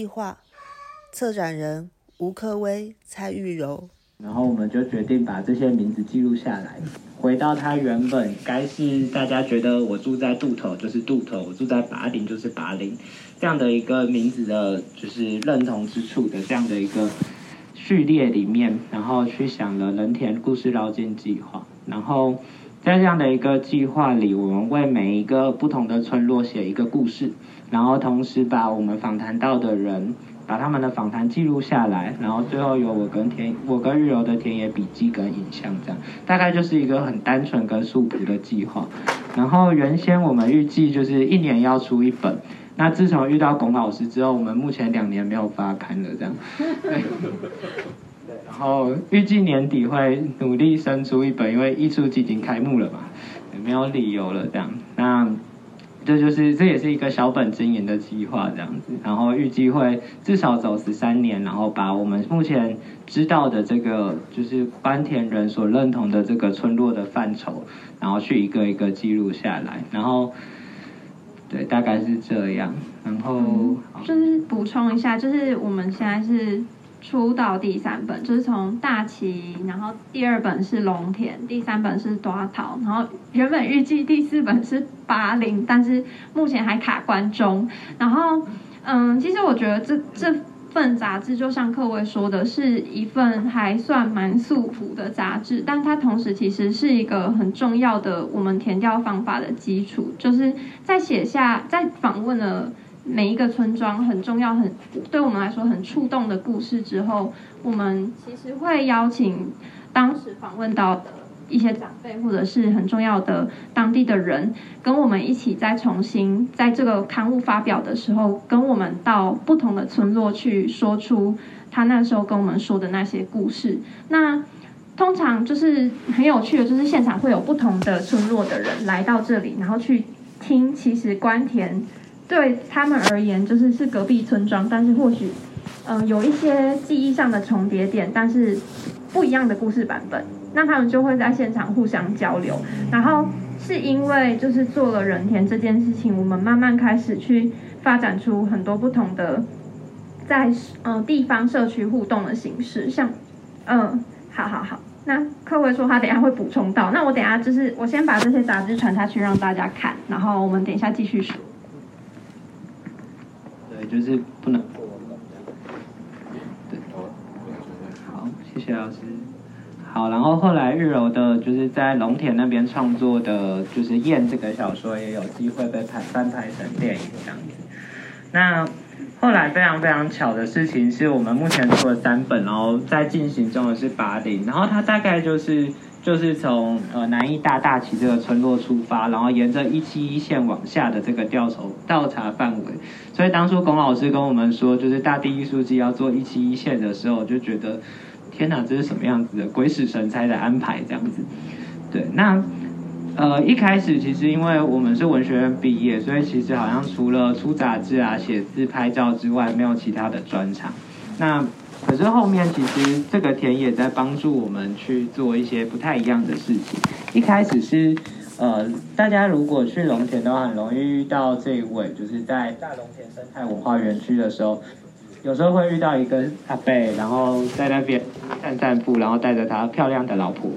计划，策展人吴克威、蔡玉柔。然后我们就决定把这些名字记录下来，回到它原本该是大家觉得我住在渡头就是渡头，我住在拔林就是拔林。这样的一个名字的，就是认同之处的这样的一个序列里面，然后去想了人田故事绕境计划，然后在这样的一个计划里，我们为每一个不同的村落写一个故事，然后同时把我们访谈到的人。把他们的访谈记录下来，然后最后有我跟田我跟日柔的田野笔记跟影像，这样大概就是一个很单纯跟素朴的计划。然后原先我们预计就是一年要出一本，那自从遇到龚老师之后，我们目前两年没有发刊了，这样。对。然后预计年底会努力生出一本，因为艺术季已经开幕了嘛，没有理由了这样。那。这就是这也是一个小本经营的计划，这样子，然后预计会至少走十三年，然后把我们目前知道的这个就是关田人所认同的这个村落的范畴，然后去一个一个记录下来，然后对，大概是这样，然后就是补充一下，就是我们现在是。出到第三本就是从大旗，然后第二本是龙田，第三本是多桃，然后原本预计第四本是八零，但是目前还卡关中。然后，嗯，其实我觉得这这份杂志就像各位说的，是一份还算蛮素朴的杂志，但它同时其实是一个很重要的我们填调方法的基础，就是在写下在访问了。每一个村庄很重要，很对我们来说很触动的故事之后，我们其实会邀请当时访问到的一些长辈或者是很重要的当地的人，跟我们一起再重新在这个刊物发表的时候，跟我们到不同的村落去说出他那时候跟我们说的那些故事。那通常就是很有趣的，就是现场会有不同的村落的人来到这里，然后去听，其实关田。对他们而言，就是是隔壁村庄，但是或许，嗯，有一些记忆上的重叠点，但是不一样的故事版本，那他们就会在现场互相交流。然后是因为就是做了人田这件事情，我们慢慢开始去发展出很多不同的在嗯地方社区互动的形式，像嗯，好好好，那柯维说他等下会补充到，那我等下就是我先把这些杂志传下去让大家看，然后我们等一下继续说。就是不能好，谢谢老师。好，然后后来日柔的，就是在龙田那边创作的，就是《燕》这个小说，也有机会被拍翻拍成电影这样子。那后来非常非常巧的事情，是我们目前出了三本，然后在进行中的是八零，然后它大概就是。就是从呃南一大大旗这个村落出发，然后沿着一七一线往下的这个调查调查范围，所以当初龚老师跟我们说，就是大地艺术季要做一七一线的时候，我就觉得天哪，这是什么样子的鬼使神差的安排这样子。对，那呃一开始其实因为我们是文学院毕业，所以其实好像除了出杂志啊、写字、拍照之外，没有其他的专长。那可是后面其实这个田野在帮助我们去做一些不太一样的事情。一开始是，呃，大家如果去龙田的话，很容易遇到这一位，就是在大龙田生态文化园区的时候，有时候会遇到一个阿贝，然后在那边散散步，然后带着他漂亮的老婆，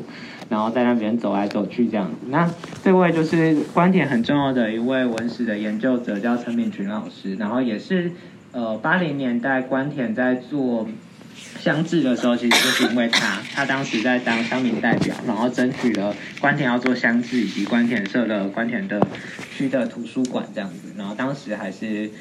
然后在那边走来走去这样子。那这位就是关田很重要的一位文史的研究者，叫陈敏群老师，然后也是呃八零年代关田在做。相治的时候，其实就是因为他，他当时在当乡民代表，然后争取了关田要做乡治，以及关田设了关田的区的图书馆这样子。然后当时还是，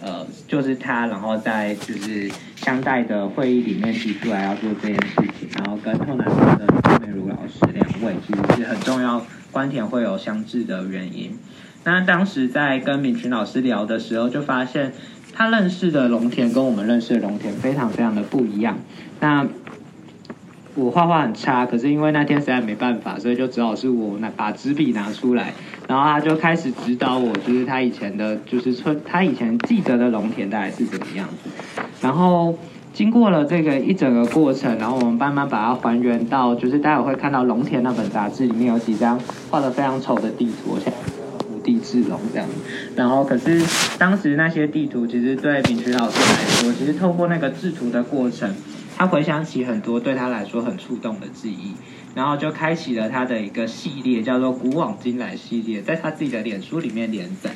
呃，就是他，然后在就是乡代的会议里面提出来要做这件事情，然后跟后南的周美如老师两位，其实是很重要关田会有乡治的原因。那当时在跟敏群老师聊的时候，就发现。他认识的龙田跟我们认识的龙田非常非常的不一样。那我画画很差，可是因为那天实在没办法，所以就只好是我拿把纸笔拿出来，然后他就开始指导我，就是他以前的，就是村他以前记得的龙田大概是怎么样。然后经过了这个一整个过程，然后我们慢慢把它还原到，就是待会会看到龙田那本杂志里面有几张画的非常丑的地图。我现地志龙这样。然后可是当时那些地图其实对敏群老师来说，其实透过那个制图的过程，他回想起很多对他来说很触动的记忆，然后就开启了他的一个系列，叫做“古往今来”系列，在他自己的脸书里面连载。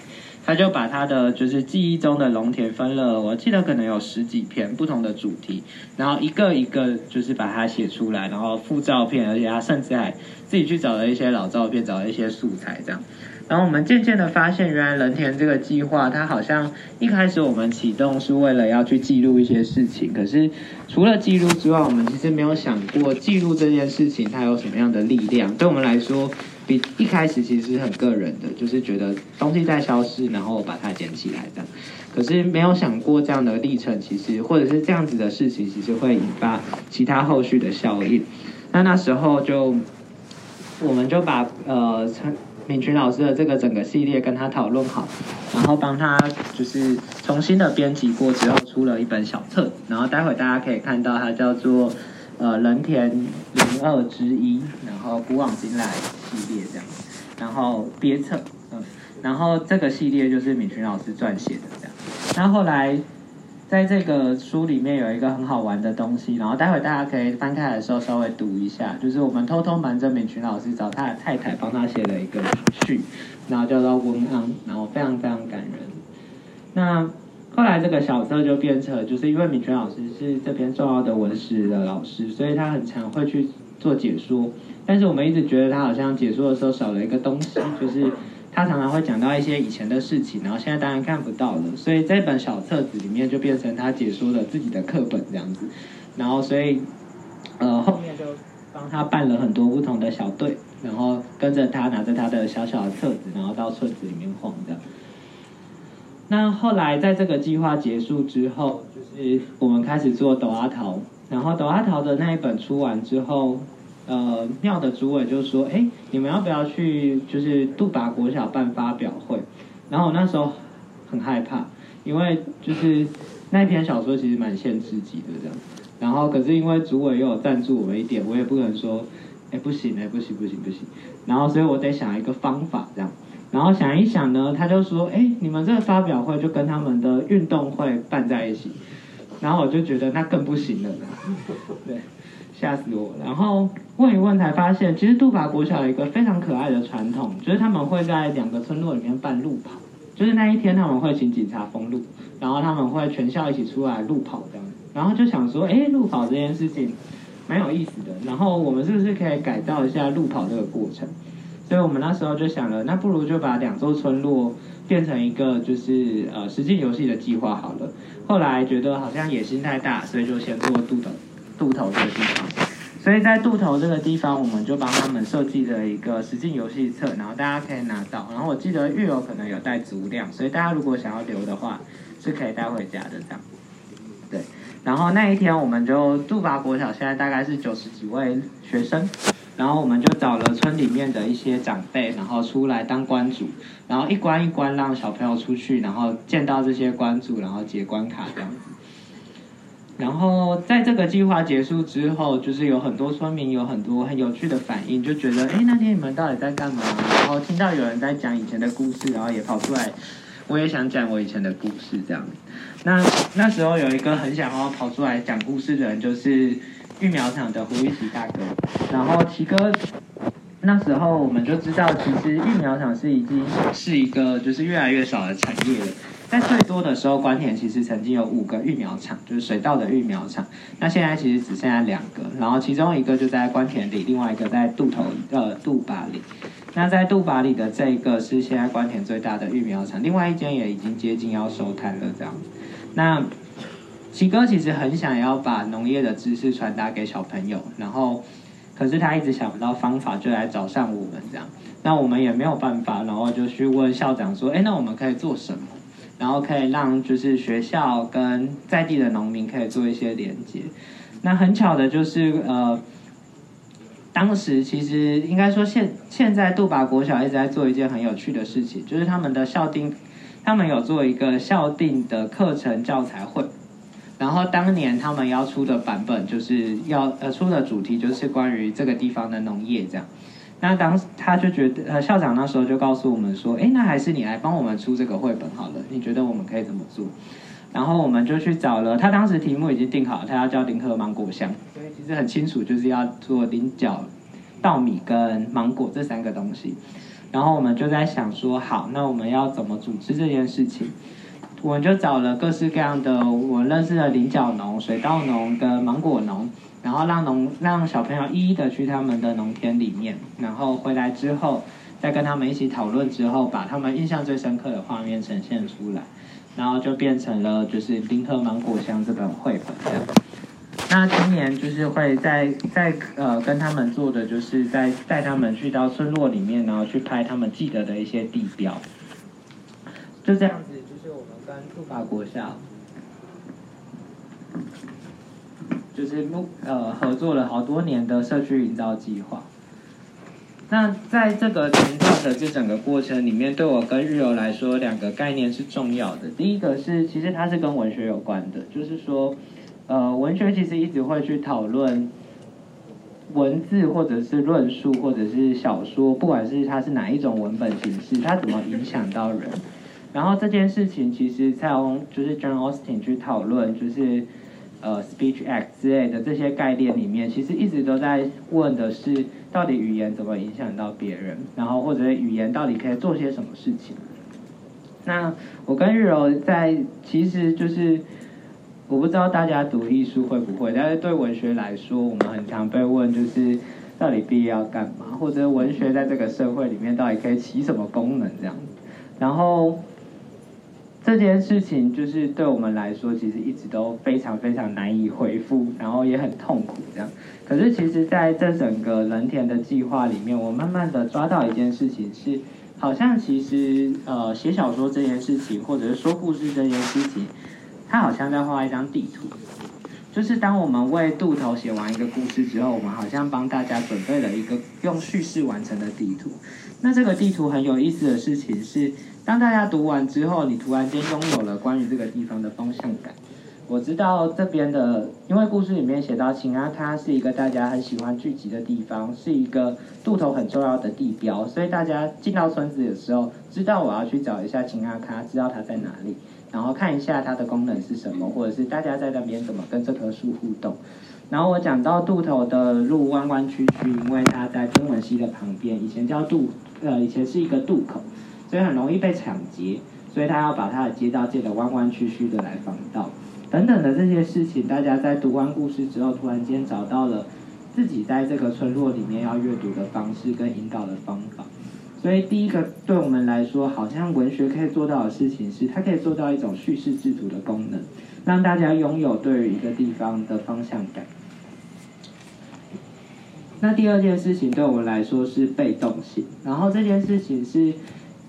他就把他的就是记忆中的农田分了，我记得可能有十几篇不同的主题，然后一个一个就是把它写出来，然后附照片，而且他甚至还自己去找了一些老照片，找了一些素材这样。然后我们渐渐的发现，原来人田这个计划，它好像一开始我们启动是为了要去记录一些事情，可是除了记录之外，我们其实没有想过记录这件事情它有什么样的力量，对我们来说。比一开始其实很个人的，就是觉得东西在消失，然后把它捡起来这样。可是没有想过这样的历程，其实或者是这样子的事情，其实会引发其他后续的效应。那那时候就，我们就把呃陈敏群老师的这个整个系列跟他讨论好，然后帮他就是重新的编辑过之后，出了一本小册子。然后待会大家可以看到，它叫做。呃，人田零二之一，然后古往今来系列这样，然后憋册，嗯，然后这个系列就是敏群老师撰写的这样。那后来在这个书里面有一个很好玩的东西，然后待会大家可以翻开的时候稍微读一下，就是我们偷偷瞒着敏群老师找他的太太帮他写了一个序，然后叫做文安，然后非常非常感人。那。后来这个小册就变成，就是因为敏泉老师是这边重要的文史的老师，所以他很常会去做解说。但是我们一直觉得他好像解说的时候少了一个东西，就是他常常会讲到一些以前的事情，然后现在当然看不到了。所以这本小册子里面就变成他解说的自己的课本这样子。然后所以，呃，后面就帮他办了很多不同的小队，然后跟着他拿着他的小小的册子，然后到村子里面晃的。那后来在这个计划结束之后，就是我们开始做抖阿桃，然后抖阿桃的那一本出完之后，呃，庙的主委就说：“哎，你们要不要去就是杜拔国小办发表会？”然后我那时候很害怕，因为就是那篇小说其实蛮限制级的这样，然后可是因为主委又有赞助我们一点，我也不能说：“哎，不行，哎，不行，不行，不行。”然后所以我得想一个方法这样。然后想一想呢，他就说：“哎，你们这个发表会就跟他们的运动会办在一起。”然后我就觉得那更不行了，对，吓死我。然后问一问才发现，其实杜法国小有一个非常可爱的传统，就是他们会在两个村落里面办路跑，就是那一天他们会请警察封路，然后他们会全校一起出来路跑这样。然后就想说：“哎，路跑这件事情蛮有意思的。然后我们是不是可以改造一下路跑这个过程？”所以我们那时候就想了，那不如就把两座村落变成一个就是呃实际游戏的计划好了。后来觉得好像野心太大，所以就先做渡头渡头这个地方。所以在渡头这个地方，我们就帮他们设计了一个实际游戏册，然后大家可以拿到。然后我记得月游可能有带足量，所以大家如果想要留的话，是可以带回家的这样。对，然后那一天我们就杜拔国小现在大概是九十几位学生。然后我们就找了村里面的一些长辈，然后出来当关主，然后一关一关让小朋友出去，然后见到这些关主，然后结关卡这样子。然后在这个计划结束之后，就是有很多村民有很多很有趣的反应，就觉得哎，那天你们到底在干嘛？然后听到有人在讲以前的故事，然后也跑出来，我也想讲我以前的故事这样。那那时候有一个很想要跑出来讲故事的人，就是。育苗场的胡一奇大哥，然后奇哥那时候我们就知道，其实育苗场是已经是一个就是越来越少的产业了。在最多的时候，关田其实曾经有五个育苗场，就是水稻的育苗场。那现在其实只剩下两个，然后其中一个就在关田里，另外一个在渡头呃渡拔里。那在渡拔里的这一个是现在关田最大的育苗场，另外一间也已经接近要收摊了这样。那奇哥其实很想要把农业的知识传达给小朋友，然后，可是他一直想不到方法，就来找上我们这样。那我们也没有办法，然后就去问校长说：“哎，那我们可以做什么？然后可以让就是学校跟在地的农民可以做一些连接。”那很巧的就是呃，当时其实应该说现现在杜拔国小一直在做一件很有趣的事情，就是他们的校定，他们有做一个校定的课程教材会。然后当年他们要出的版本就是要呃出的主题就是关于这个地方的农业这样，那当他就觉得，呃，校长那时候就告诉我们说，哎，那还是你来帮我们出这个绘本好了，你觉得我们可以怎么做？然后我们就去找了，他当时题目已经定好，他要叫林和芒果香，所以其实很清楚，就是要做菱角、稻米跟芒果这三个东西。然后我们就在想说，好，那我们要怎么组织这件事情？我们就找了各式各样的我认识的菱角农、水稻农跟芒果农，然后让农让小朋友一一的去他们的农田里面，然后回来之后再跟他们一起讨论之后，把他们印象最深刻的画面呈现出来。然后就变成了就是《林和芒果香》这本绘本这样。那今年就是会在在呃跟他们做的，就是在带他们去到村落里面，然后去拍他们记得的一些地标。就这样子，法国校，就是目呃合作了好多年的社区营造计划。那在这个成长的这整个过程里面，对我跟日游来说，两个概念是重要的。第一个是，其实它是跟文学有关的，就是说，呃，文学其实一直会去讨论文字或者是论述或者是小说，不管是它是哪一种文本形式，它怎么影响到人。然后这件事情其实从就是 John Austin 去讨论，就是呃 Speech Act 之类的这些概念里面，其实一直都在问的是。到底语言怎么影响到别人？然后或者语言到底可以做些什么事情？那我跟玉柔在，其实就是我不知道大家读艺术会不会，但是对文学来说，我们很常被问，就是到底毕业要干嘛？或者文学在这个社会里面到底可以起什么功能？这样子，然后。这件事情就是对我们来说，其实一直都非常非常难以回复，然后也很痛苦这样。可是其实在这整个人田的计划里面，我慢慢的抓到一件事情是，好像其实呃写小说这件事情，或者是说故事这件事情，它好像在画一张地图。就是当我们为渡头写完一个故事之后，我们好像帮大家准备了一个用叙事完成的地图。那这个地图很有意思的事情是。当大家读完之后，你突然间拥有了关于这个地方的方向感。我知道这边的，因为故事里面写到秦阿卡是一个大家很喜欢聚集的地方，是一个渡头很重要的地标，所以大家进到村子的时候，知道我要去找一下秦阿卡，知道它在哪里，然后看一下它的功能是什么，或者是大家在那边怎么跟这棵树互动。然后我讲到渡头的路弯弯曲曲，因为它在中文溪的旁边，以前叫渡，呃，以前是一个渡口。所以很容易被抢劫，所以他要把他的街道建得弯弯曲曲的来防盗，等等的这些事情，大家在读完故事之后，突然间找到了自己在这个村落里面要阅读的方式跟引导的方法。所以第一个对我们来说，好像文学可以做到的事情是，它可以做到一种叙事制图的功能，让大家拥有对于一个地方的方向感。那第二件事情对我们来说是被动性，然后这件事情是。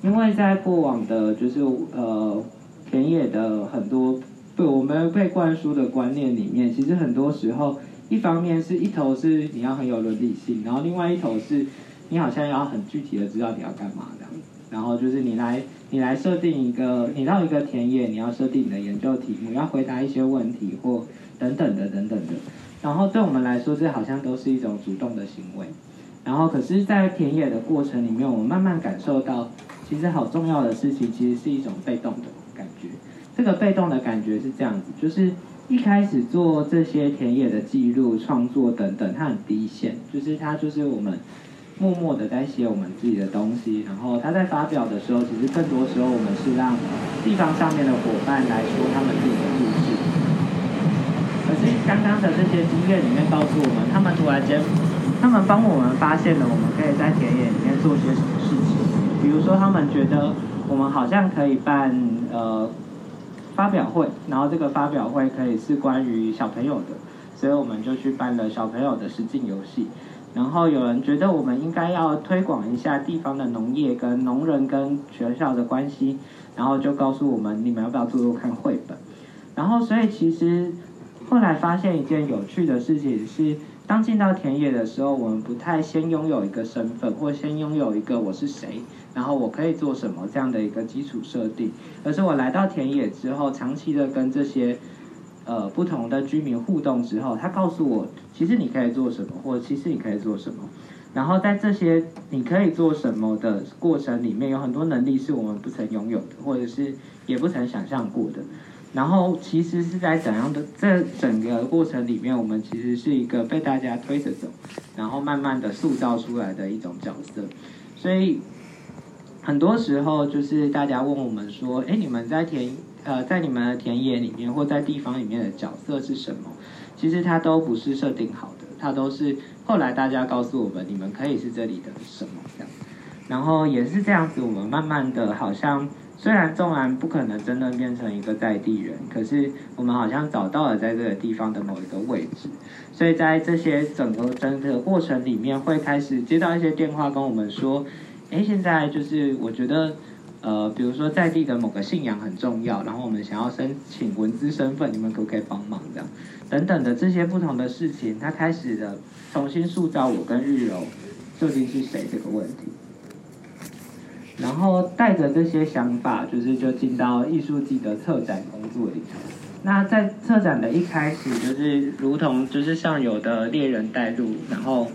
因为在过往的，就是呃田野的很多被我们被灌输的观念里面，其实很多时候，一方面是一头是你要很有伦理性，然后另外一头是你好像要很具体的知道你要干嘛这样，然后就是你来你来设定一个，你到一个田野，你要设定你的研究题目，要回答一些问题或等等的等等的，然后对我们来说，这好像都是一种主动的行为，然后可是，在田野的过程里面，我们慢慢感受到。其实好重要的事情，其实是一种被动的感觉。这个被动的感觉是这样子，就是一开始做这些田野的记录、创作等等，它很低线，就是它就是我们默默的在写我们自己的东西。然后他在发表的时候，其实更多时候我们是让地方上面的伙伴来说他们自己的故事。可是刚刚的这些经验里面告诉我们，他们突然间，他们帮我们发现了我们可以在田野里面做些什么事情。比如说，他们觉得我们好像可以办呃发表会，然后这个发表会可以是关于小朋友的，所以我们就去办了小朋友的实境游戏。然后有人觉得我们应该要推广一下地方的农业跟农人跟学校的关系，然后就告诉我们你们要不要做做看绘本。然后所以其实后来发现一件有趣的事情是。当进到田野的时候，我们不太先拥有一个身份，或先拥有一个我是谁，然后我可以做什么这样的一个基础设定，而是我来到田野之后，长期的跟这些呃不同的居民互动之后，他告诉我，其实你可以做什么，或其实你可以做什么。然后在这些你可以做什么的过程里面，有很多能力是我们不曾拥有的，或者是也不曾想象过的。然后其实是在怎样的这整个过程里面，我们其实是一个被大家推着走，然后慢慢的塑造出来的一种角色。所以很多时候就是大家问我们说：“哎，你们在田呃在你们的田野里面或在地方里面的角色是什么？”其实它都不是设定好的，它都是后来大家告诉我们，你们可以是这里的什么这样。然后也是这样子，我们慢慢的好像。虽然纵然不可能真的变成一个在地人，可是我们好像找到了在这个地方的某一个位置，所以在这些整个整个过程里面，会开始接到一些电话跟我们说，哎，现在就是我觉得，呃，比如说在地的某个信仰很重要，然后我们想要申请文资身份，你们可不可以帮忙这样？等等的这些不同的事情，他开始的重新塑造我跟日柔究竟是谁这个问题。然后带着这些想法，就是就进到艺术季的策展工作里头。那在策展的一开始，就是如同就是上有的猎人带路，然后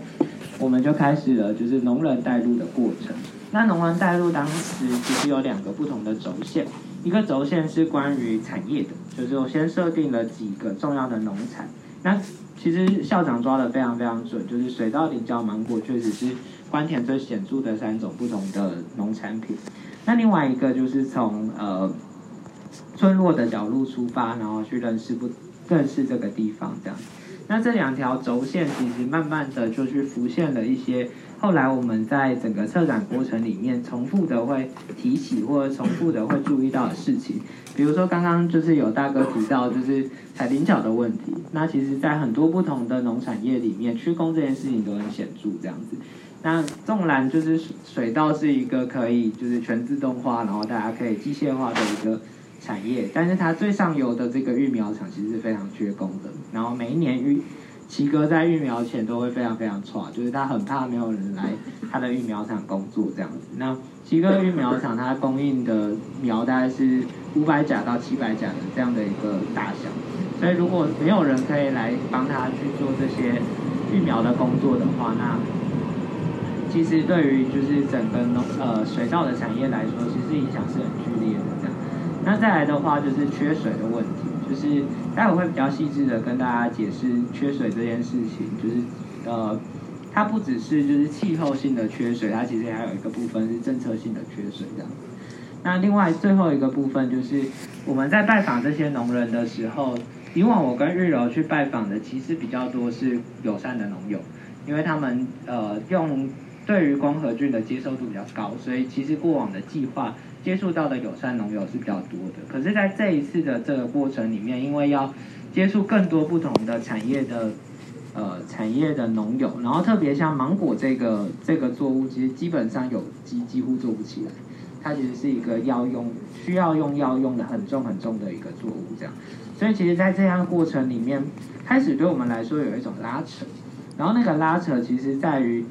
我们就开始了就是农人带路的过程。那农人带路当时其实有两个不同的轴线，一个轴线是关于产业的，就是我先设定了几个重要的农产。那其实校长抓的非常非常准，就是水稻、菱角、芒果，确实是。关田最显著的三种不同的农产品，那另外一个就是从呃村落的角度出发，然后去认识不认识这个地方这样。那这两条轴线其实慢慢的就去浮现了一些后来我们在整个策展过程里面重复的会提起或者重复的会注意到的事情，比如说刚刚就是有大哥提到就是采菱角的问题，那其实在很多不同的农产业里面，驱工这件事情都很显著这样子。那纵然就是水稻是一个可以就是全自动化，然后大家可以机械化的一个产业，但是它最上游的这个育苗厂其实是非常缺工的。然后每一年育奇哥在育苗前都会非常非常差，就是他很怕没有人来他的育苗厂工作这样子。那奇哥育苗厂它供应的苗大概是五百甲到七百甲的这样的一个大小，所以如果没有人可以来帮他去做这些育苗的工作的话，那其实对于就是整个农呃水稻的产业来说，其实影响是很剧烈的这样。那再来的话就是缺水的问题，就是待会会比较细致的跟大家解释缺水这件事情，就是呃它不只是就是气候性的缺水，它其实还有一个部分是政策性的缺水这样。那另外最后一个部分就是我们在拜访这些农人的时候，以往我跟日柔去拜访的其实比较多是友善的农友，因为他们呃用。对于光合菌的接受度比较高，所以其实过往的计划接触到的友善农友是比较多的。可是，在这一次的这个过程里面，因为要接触更多不同的产业的呃产业的农友，然后特别像芒果这个这个作物，其实基本上有机几乎做不起来，它其实是一个要用需要用药用的很重很重的一个作物，这样。所以，其实，在这样过程里面，开始对我们来说有一种拉扯，然后那个拉扯其实在于。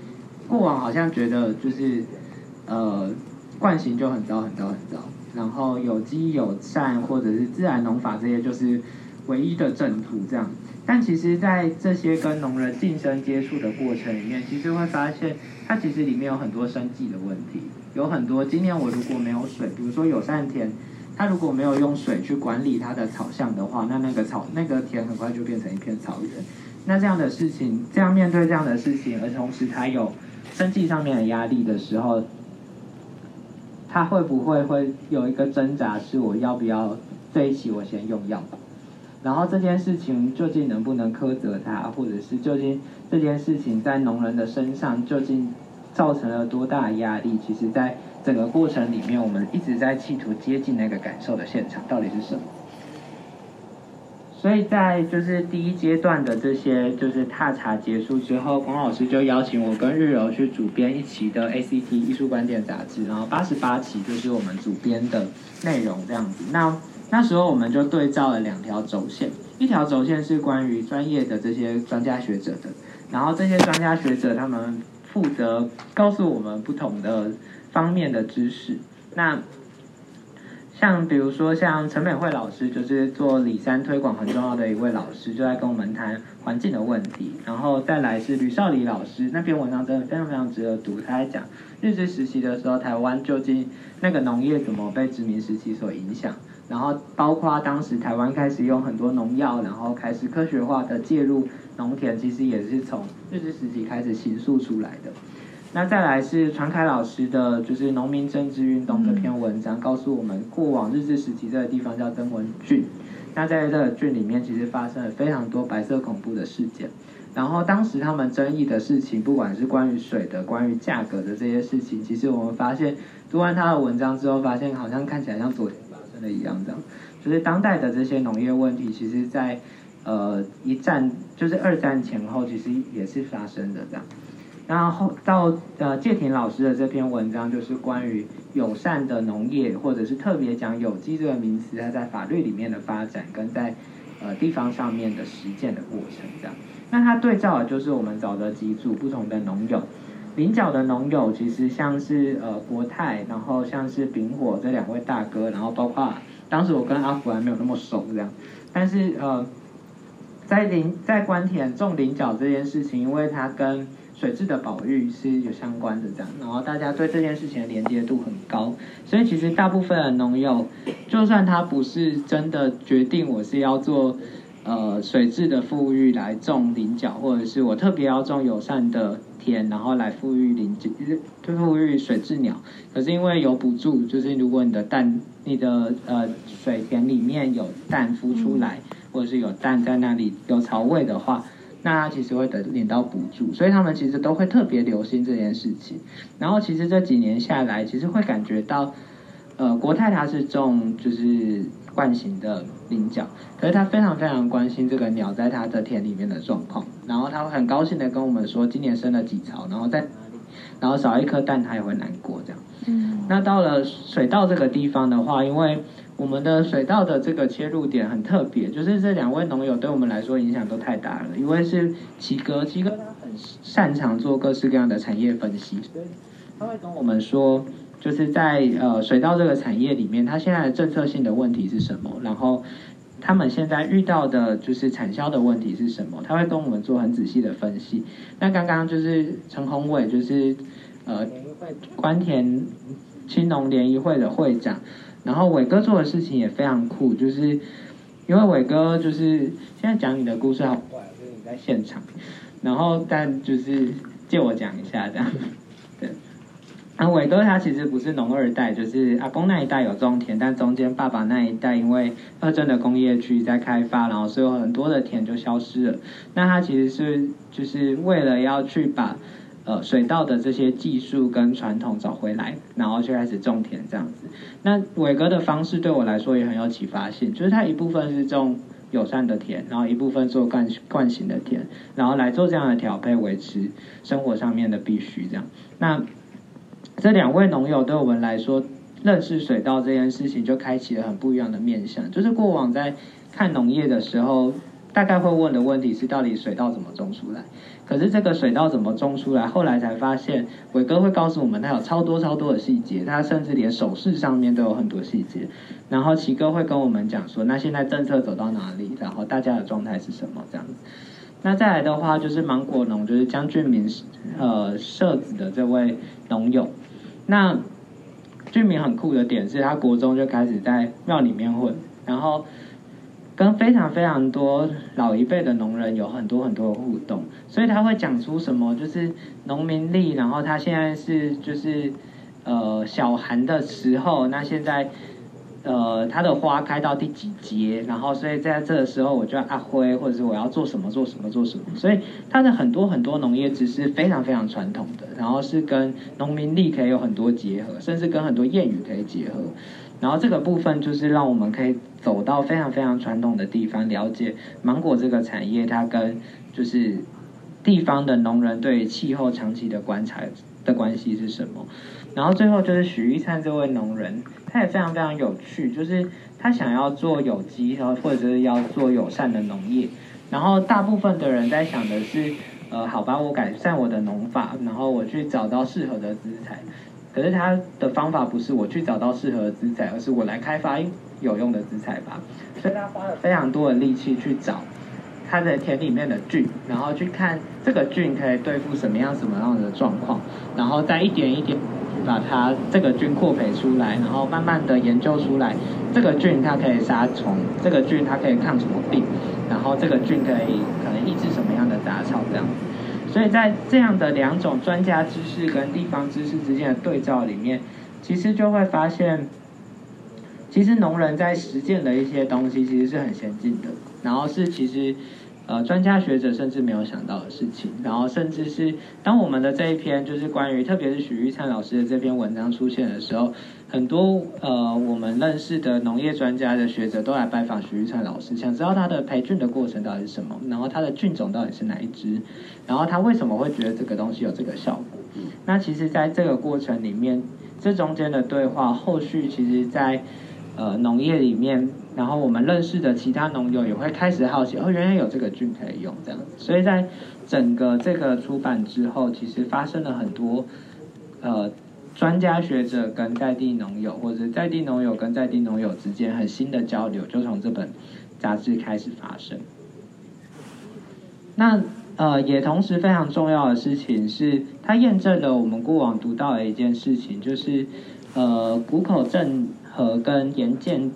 过往好像觉得就是，呃，惯行就很糟很糟很糟，然后有机友善或者是自然农法这些就是唯一的正途这样。但其实，在这些跟农人近身接触的过程里面，其实会发现它其实里面有很多生计的问题，有很多今天我如果没有水，比如说有善田，它如果没有用水去管理它的草项的话，那那个草那个田很快就变成一片草原。那这样的事情，这样面对这样的事情，而同时它有。生计上面的压力的时候，他会不会会有一个挣扎？是我要不要这一期我先用药？然后这件事情究竟能不能苛责他，或者是究竟这件事情在农人的身上究竟造成了多大的压力？其实，在整个过程里面，我们一直在企图接近那个感受的现场，到底是什么？所以在就是第一阶段的这些就是踏查结束之后，龚老师就邀请我跟日柔去主编一期的 ACT 艺术观点杂志，然后八十八期就是我们主编的内容这样子。那那时候我们就对照了两条轴线，一条轴线是关于专业的这些专家学者的，然后这些专家学者他们负责告诉我们不同的方面的知识。那像比如说像陈美惠老师，就是做里山推广很重要的一位老师，就在跟我们谈环境的问题。然后再来是吕少礼老师，那篇文章真的非常非常值得读。他在讲日治时期的时候，台湾究竟那个农业怎么被殖民时期所影响，然后包括当时台湾开始用很多农药，然后开始科学化的介入农田，其实也是从日治时期开始形塑出来的。那再来是传凯老师的，就是农民政治运动这篇文章，告诉我们过往日治时期这个地方叫曾文郡。那在这个郡里面，其实发生了非常多白色恐怖的事件。然后当时他们争议的事情，不管是关于水的、关于价格的这些事情，其实我们发现读完他的文章之后，发现好像看起来像昨天发生的一样，这样。就是当代的这些农业问题，其实在呃一战，就是二战前后，其实也是发生的这样。然后到呃介廷老师的这篇文章，就是关于友善的农业，或者是特别讲有机这个名词，它在法律里面的发展，跟在呃地方上面的实践的过程这样。那它对照的就是我们找的几组不同的农友，菱角的农友其实像是呃国泰，然后像是丙火这两位大哥，然后包括当时我跟阿福还没有那么熟这样，但是呃在菱在关田种菱角这件事情，因为它跟水质的保育是有相关的，这样，然后大家对这件事情的连接度很高，所以其实大部分的农友，就算他不是真的决定我是要做呃水质的富裕来种菱角，或者是我特别要种友善的田，然后来富裕菱角，富裕水质鸟，可是因为有补助，就是如果你的蛋，你的呃水田里面有蛋孵出来，或者是有蛋在那里有巢位的话。那他其实会得领到补助，所以他们其实都会特别留心这件事情。然后其实这几年下来，其实会感觉到，呃，国泰他是种就是惯型的菱角，可是他非常非常关心这个鸟在他的田里面的状况。然后他会很高兴的跟我们说，今年生了几巢，然后在哪里，然后少一颗蛋他也会难过这样。嗯。那到了水稻这个地方的话，因为我们的水稻的这个切入点很特别，就是这两位农友对我们来说影响都太大了。一位是齐哥，齐哥他很擅长做各式各样的产业分析，他会跟我们说，就是在呃水稻这个产业里面，它现在的政策性的问题是什么，然后他们现在遇到的就是产销的问题是什么，他会跟我们做很仔细的分析。那刚刚就是陈宏伟，就是呃关田青农联谊会的会长。然后伟哥做的事情也非常酷，就是因为伟哥就是现在讲你的故事好怪，就是你在现场，然后但就是借我讲一下这样，对。啊，伟哥他其实不是农二代，就是阿公那一代有种田，但中间爸爸那一代因为二镇的工业区在开发，然后所以有很多的田就消失了。那他其实是就是为了要去把。呃，水稻的这些技术跟传统找回来，然后就开始种田这样子。那伟哥的方式对我来说也很有启发性，就是他一部分是种友善的田，然后一部分做惯惯型的田，然后来做这样的调配，维持生活上面的必须这样。那这两位农友对我们来说，认识水稻这件事情就开启了很不一样的面向。就是过往在看农业的时候，大概会问的问题是，到底水稻怎么种出来？可是这个水稻怎么种出来？后来才发现，伟哥会告诉我们，他有超多超多的细节，他甚至连手势上面都有很多细节。然后奇哥会跟我们讲说，那现在政策走到哪里？然后大家的状态是什么？这样。那再来的话，就是芒果农，就是江俊明呃设子的这位农友。那俊明很酷的点是他国中就开始在庙里面混，然后。跟非常非常多老一辈的农人有很多很多的互动，所以他会讲出什么，就是农民历，然后他现在是就是呃小寒的时候，那现在呃他的花开到第几节，然后所以在这个时候我就要阿辉，或者是我要做什么做什么做什么，所以他的很多很多农业知识非常非常传统的，然后是跟农民历可以有很多结合，甚至跟很多谚语可以结合。然后这个部分就是让我们可以走到非常非常传统的地方，了解芒果这个产业它跟就是地方的农人对气候长期的观察的关系是什么。然后最后就是许玉灿这位农人，他也非常非常有趣，就是他想要做有机，然后或者是要做友善的农业。然后大部分的人在想的是，呃，好吧，我改善我的农法，然后我去找到适合的资材。可是他的方法不是我去找到适合的资材，而是我来开发有用的资材吧。所以他花了非常多的力气去找他的田里面的菌，然后去看这个菌可以对付什么样什么样的状况，然后再一点一点把它这个菌扩培出来，然后慢慢的研究出来这个菌它可以杀虫，这个菌它可以抗什么病，然后这个菌可以可能抑制什么样的杂草这样子。所以在这样的两种专家知识跟地方知识之间的对照里面，其实就会发现，其实农人在实践的一些东西其实是很先进的，然后是其实呃专家学者甚至没有想到的事情，然后甚至是当我们的这一篇就是关于特别是许玉灿老师的这篇文章出现的时候。很多呃，我们认识的农业专家的学者都来拜访许玉灿老师，想知道他的培菌的过程到底是什么，然后他的菌种到底是哪一支，然后他为什么会觉得这个东西有这个效果。那其实，在这个过程里面，这中间的对话，后续其实，在呃农业里面，然后我们认识的其他农友也会开始好奇，哦，原来有这个菌可以用这样。所以在整个这个出版之后，其实发生了很多呃。专家学者跟在地农友，或者在地农友跟在地农友之间很新的交流，就从这本杂志开始发生。那呃，也同时非常重要的事情是，它验证了我们过往读到的一件事情，就是呃，谷口正和跟岩见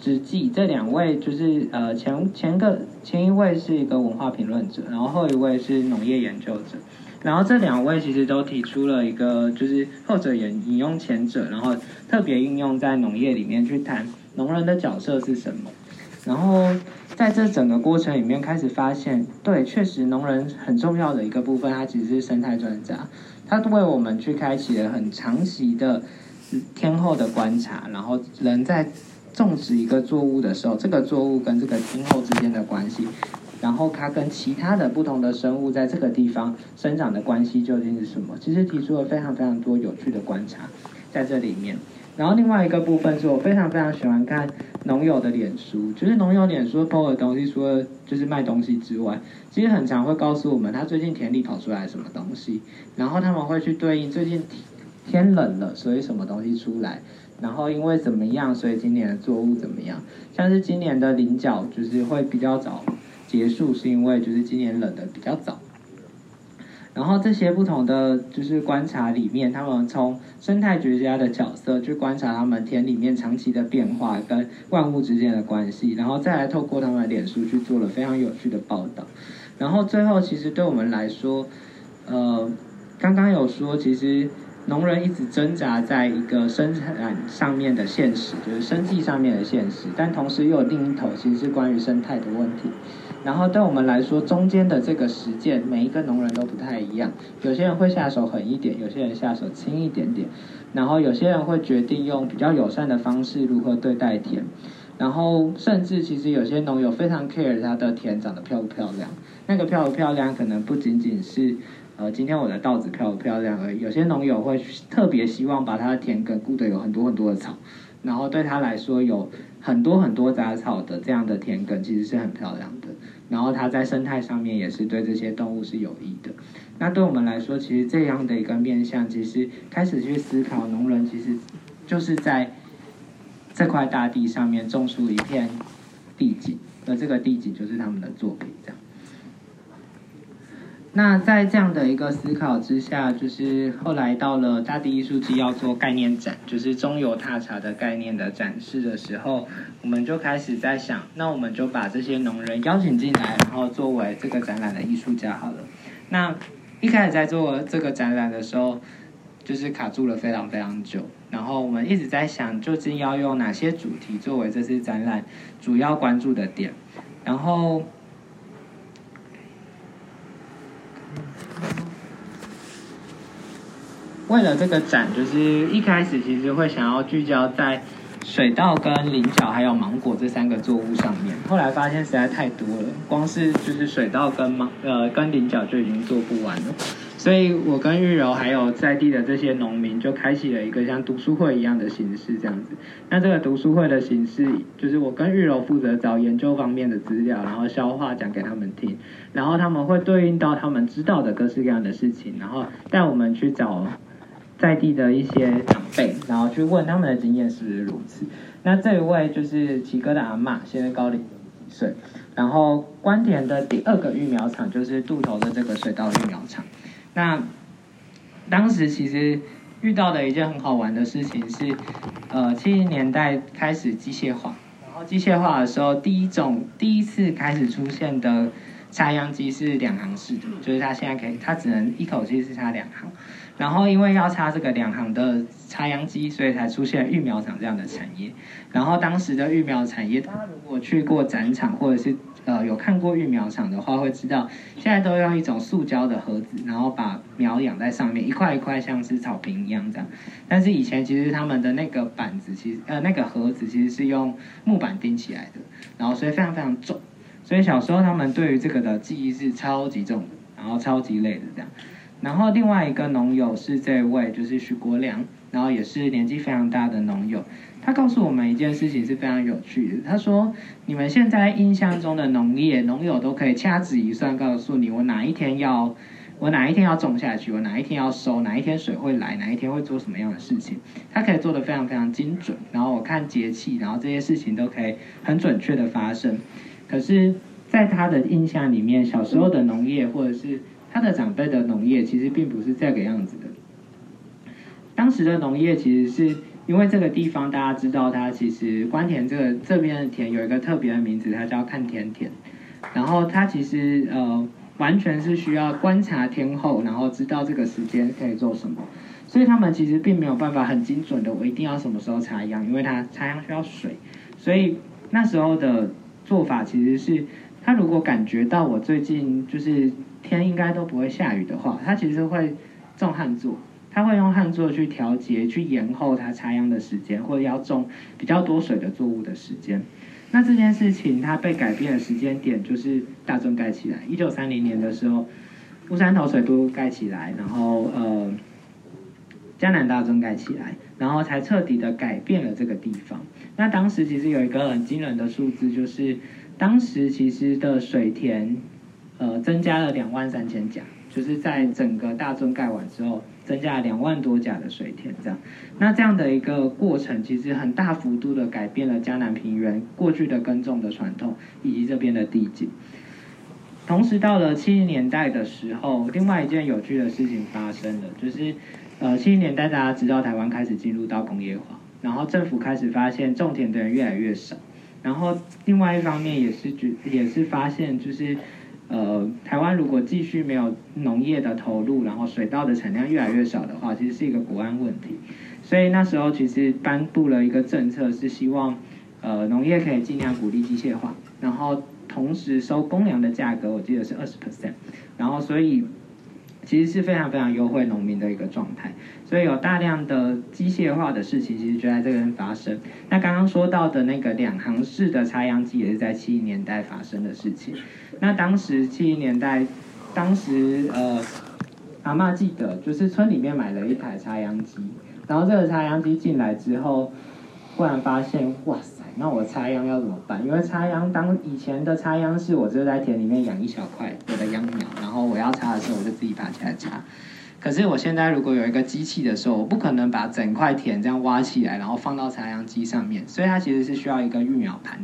之纪这两位，就是呃前前个前一位是一个文化评论者，然后后一位是农业研究者。然后这两位其实都提出了一个，就是后者引引用前者，然后特别应用在农业里面去谈农人的角色是什么。然后在这整个过程里面，开始发现，对，确实农人很重要的一个部分，他其实是生态专家，他为我们去开启了很长期的天候的观察。然后人在种植一个作物的时候，这个作物跟这个天候之间的关系。然后它跟其他的不同的生物在这个地方生长的关系究竟是什么？其实提出了非常非常多有趣的观察在这里面。然后另外一个部分是我非常非常喜欢看农友的脸书，就是农友脸书 PO 的东西，除了就是卖东西之外，其实很常会告诉我们他最近田里跑出来什么东西，然后他们会去对应最近天冷了，所以什么东西出来，然后因为怎么样，所以今年的作物怎么样？像是今年的菱角就是会比较早。结束是因为就是今年冷的比较早，然后这些不同的就是观察里面，他们从生态学家的角色去观察他们田里面长期的变化跟万物之间的关系，然后再来透过他们的脸书去做了非常有趣的报道，然后最后其实对我们来说，呃，刚刚有说其实。农人一直挣扎在一个生产上面的现实，就是生计上面的现实，但同时又有另一头，其实是关于生态的问题。然后对我们来说，中间的这个实践，每一个农人都不太一样。有些人会下手狠一点，有些人下手轻一点点。然后有些人会决定用比较友善的方式如何对待田。然后甚至其实有些农友非常 care 他的田长得漂不漂亮。那个漂不漂亮，可能不仅仅是。呃，今天我的稻子漂不漂亮？而已。有些农友会特别希望把他的田埂顾得有很多很多的草，然后对他来说有很多很多杂草的这样的田埂其实是很漂亮的。然后他在生态上面也是对这些动物是有益的。那对我们来说，其实这样的一个面向，其实开始去思考，农人其实就是在这块大地上面种出一片地景，而这个地景就是他们的作品，这样。那在这样的一个思考之下，就是后来到了大地艺术季要做概念展，就是中游踏茶的概念的展示的时候，我们就开始在想，那我们就把这些农人邀请进来，然后作为这个展览的艺术家好了。那一开始在做这个展览的时候，就是卡住了非常非常久，然后我们一直在想，究竟要用哪些主题作为这次展览主要关注的点，然后。为了这个展，就是一开始其实会想要聚焦在水稻、跟菱角还有芒果这三个作物上面。后来发现实在太多了，光是就是水稻跟芒呃跟菱角就已经做不完了。所以我跟玉柔还有在地的这些农民就开启了一个像读书会一样的形式，这样子。那这个读书会的形式，就是我跟玉柔负责找研究方面的资料，然后消化讲给他们听，然后他们会对应到他们知道的各式各样的事情，然后带我们去找。在地的一些长辈，然后去问他们的经验是不是如此。那这一位就是奇哥的阿嬷，现在高龄几岁。然后关田的第二个育苗场就是渡头的这个水稻育苗场。那当时其实遇到的一件很好玩的事情是，呃，七零年代开始机械化，然后机械化的时候，第一种第一次开始出现的插秧机是两行式的，就是它现在可以，它只能一口气是插两行。然后因为要插这个两行的插秧机，所以才出现育苗场这样的产业。然后当时的育苗产业，大家如果去过展场或者是呃有看过育苗场的话，会知道现在都用一种塑胶的盒子，然后把苗养在上面，一块一块像是草坪一样这样。但是以前其实他们的那个板子，其实呃那个盒子其实是用木板钉起来的，然后所以非常非常重。所以小时候他们对于这个的记忆是超级重的，然后超级累的这样。然后另外一个农友是这位，就是许国良，然后也是年纪非常大的农友。他告诉我们一件事情是非常有趣的。他说：“你们现在印象中的农业，农友都可以掐指一算，告诉你我哪一天要，我哪一天要种下去，我哪一天要收，哪一天水会来，哪一天会做什么样的事情。他可以做的非常非常精准。然后我看节气，然后这些事情都可以很准确的发生。可是，在他的印象里面，小时候的农业或者是……他的长辈的农业其实并不是这个样子的。当时的农业其实是因为这个地方，大家知道它其实关田这个这边的田有一个特别的名字，它叫看田田。然后它其实呃完全是需要观察天候，然后知道这个时间可以做什么。所以他们其实并没有办法很精准的，我一定要什么时候插秧，因为它插秧需要水。所以那时候的做法其实是，他如果感觉到我最近就是。天应该都不会下雨的话，它其实会种旱作，它会用旱作去调节、去延后它插秧的时间，或者要种比较多水的作物的时间。那这件事情它被改变的时间点就是大圳盖起来，一九三零年的时候，乌山头水都盖起来，然后呃江南大圳盖起来，然后才彻底的改变了这个地方。那当时其实有一个很惊人的数字，就是当时其实的水田。呃，增加了两万三千甲，就是在整个大圳盖完之后，增加了两万多甲的水田，这样。那这样的一个过程，其实很大幅度的改变了江南平原过去的耕种的传统以及这边的地景。同时，到了七零年代的时候，另外一件有趣的事情发生了，就是呃，七零年代大家知道台湾开始进入到工业化，然后政府开始发现种田的人越来越少，然后另外一方面也是觉也是发现就是。呃，台湾如果继续没有农业的投入，然后水稻的产量越来越少的话，其实是一个国安问题。所以那时候其实颁布了一个政策，是希望呃农业可以尽量鼓励机械化，然后同时收公粮的价格，我记得是二十 percent，然后所以。其实是非常非常优惠农民的一个状态，所以有大量的机械化的事情，其实就在这边发生。那刚刚说到的那个两行式的插秧机，也是在七零年代发生的事情。那当时七零年代，当时呃，阿妈记得就是村里面买了一台插秧机，然后这个插秧机进来之后，忽然发现，哇塞！那我插秧要怎么办？因为插秧当以前的插秧是我就在田里面养一小块我的秧苗，然后我要插的时候我就自己爬起来插。可是我现在如果有一个机器的时候，我不可能把整块田这样挖起来，然后放到插秧机上面，所以它其实是需要一个育苗盘，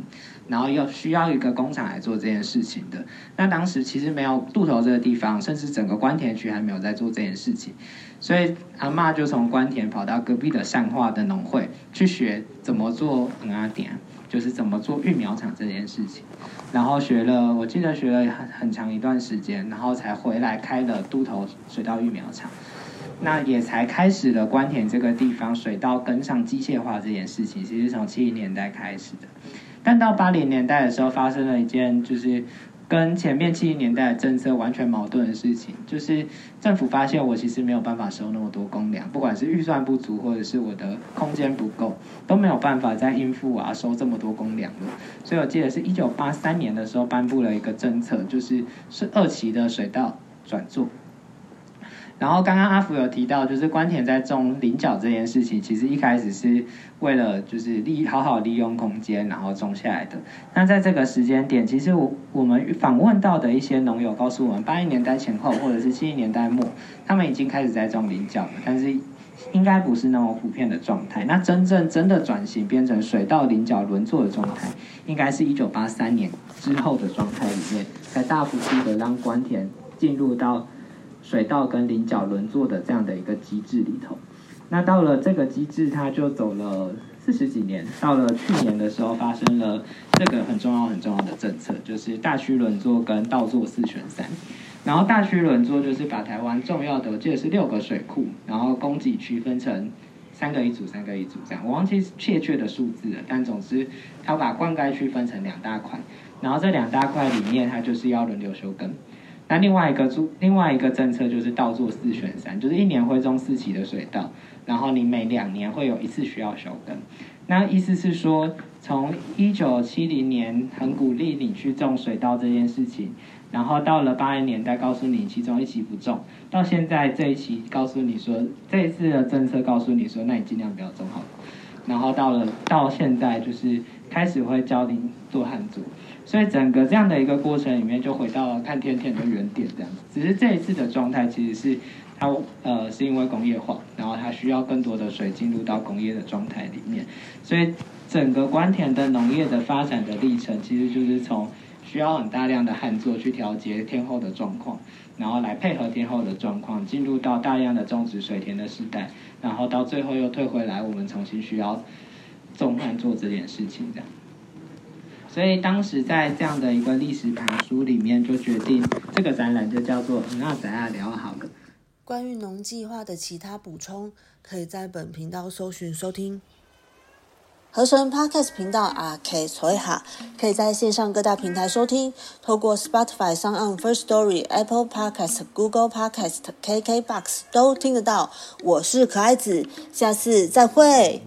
然后要需要一个工厂来做这件事情的。那当时其实没有渡头这个地方，甚至整个关田区还没有在做这件事情。所以阿妈就从关田跑到隔壁的善化的农会去学怎么做阿点，就是怎么做育苗场这件事情。然后学了，我记得学了很很长一段时间，然后才回来开了都头水稻育苗场。那也才开始了关田这个地方水稻跟上机械化这件事情，其实从七零年代开始的。但到八零年代的时候，发生了一件就是。跟前面七零年代政策完全矛盾的事情，就是政府发现我其实没有办法收那么多公粮，不管是预算不足或者是我的空间不够，都没有办法再应付啊收这么多公粮了。所以我记得是一九八三年的时候颁布了一个政策，就是是二期的水稻转做。然后刚刚阿福有提到，就是关田在种菱角这件事情，其实一开始是为了就是利好好利用空间，然后种下来的。那在这个时间点，其实我我们访问到的一些农友告诉我们，八零年代前后或者是七零年代末，他们已经开始在种菱角了，但是应该不是那么普遍的状态。那真正真的转型变成水稻菱角轮作的状态，应该是一九八三年之后的状态里面，才大幅度的让关田进入到水稻跟菱角轮作的这样的一个机制里头。那到了这个机制，它就走了四十几年。到了去年的时候，发生了这个很重要很重要的政策，就是大区轮作跟倒作四选三。然后大区轮作就是把台湾重要的，我记得是六个水库，然后供给区分成三个一组，三个一组这样。我忘记确切的数字了，但总之它把灌溉区分成两大块，然后这两大块里面，它就是要轮流休耕。那另外一个注另外一个政策就是倒作四选三，就是一年会种四期的水稻。然后你每两年会有一次需要休耕，那意思是说，从一九七零年很鼓励你去种水稻这件事情，然后到了八零年代告诉你其中一期不种，到现在这一期告诉你说这一次的政策告诉你说，那你尽量不要种好，然后到了到现在就是开始会教你做汉族，所以整个这样的一个过程里面就回到了看天天的原点这样子，只是这一次的状态其实是。它呃是因为工业化，然后它需要更多的水进入到工业的状态里面，所以整个关田的农业的发展的历程，其实就是从需要很大量的旱作去调节天候的状况，然后来配合天候的状况，进入到大量的种植水田的时代，然后到最后又退回来，我们重新需要种旱做这件事情这样。所以当时在这样的一个历史爬书里面，就决定这个展览就叫做“那咱俩聊好了”。关于农计划的其他补充，可以在本频道搜寻收听。合成 Podcast 频道啊，K 崔哈，可以在线上各大平台收听，透过 Spotify、s o n on First Story、Apple Podcast、Google Podcast、KKBox 都听得到。我是可爱子，下次再会。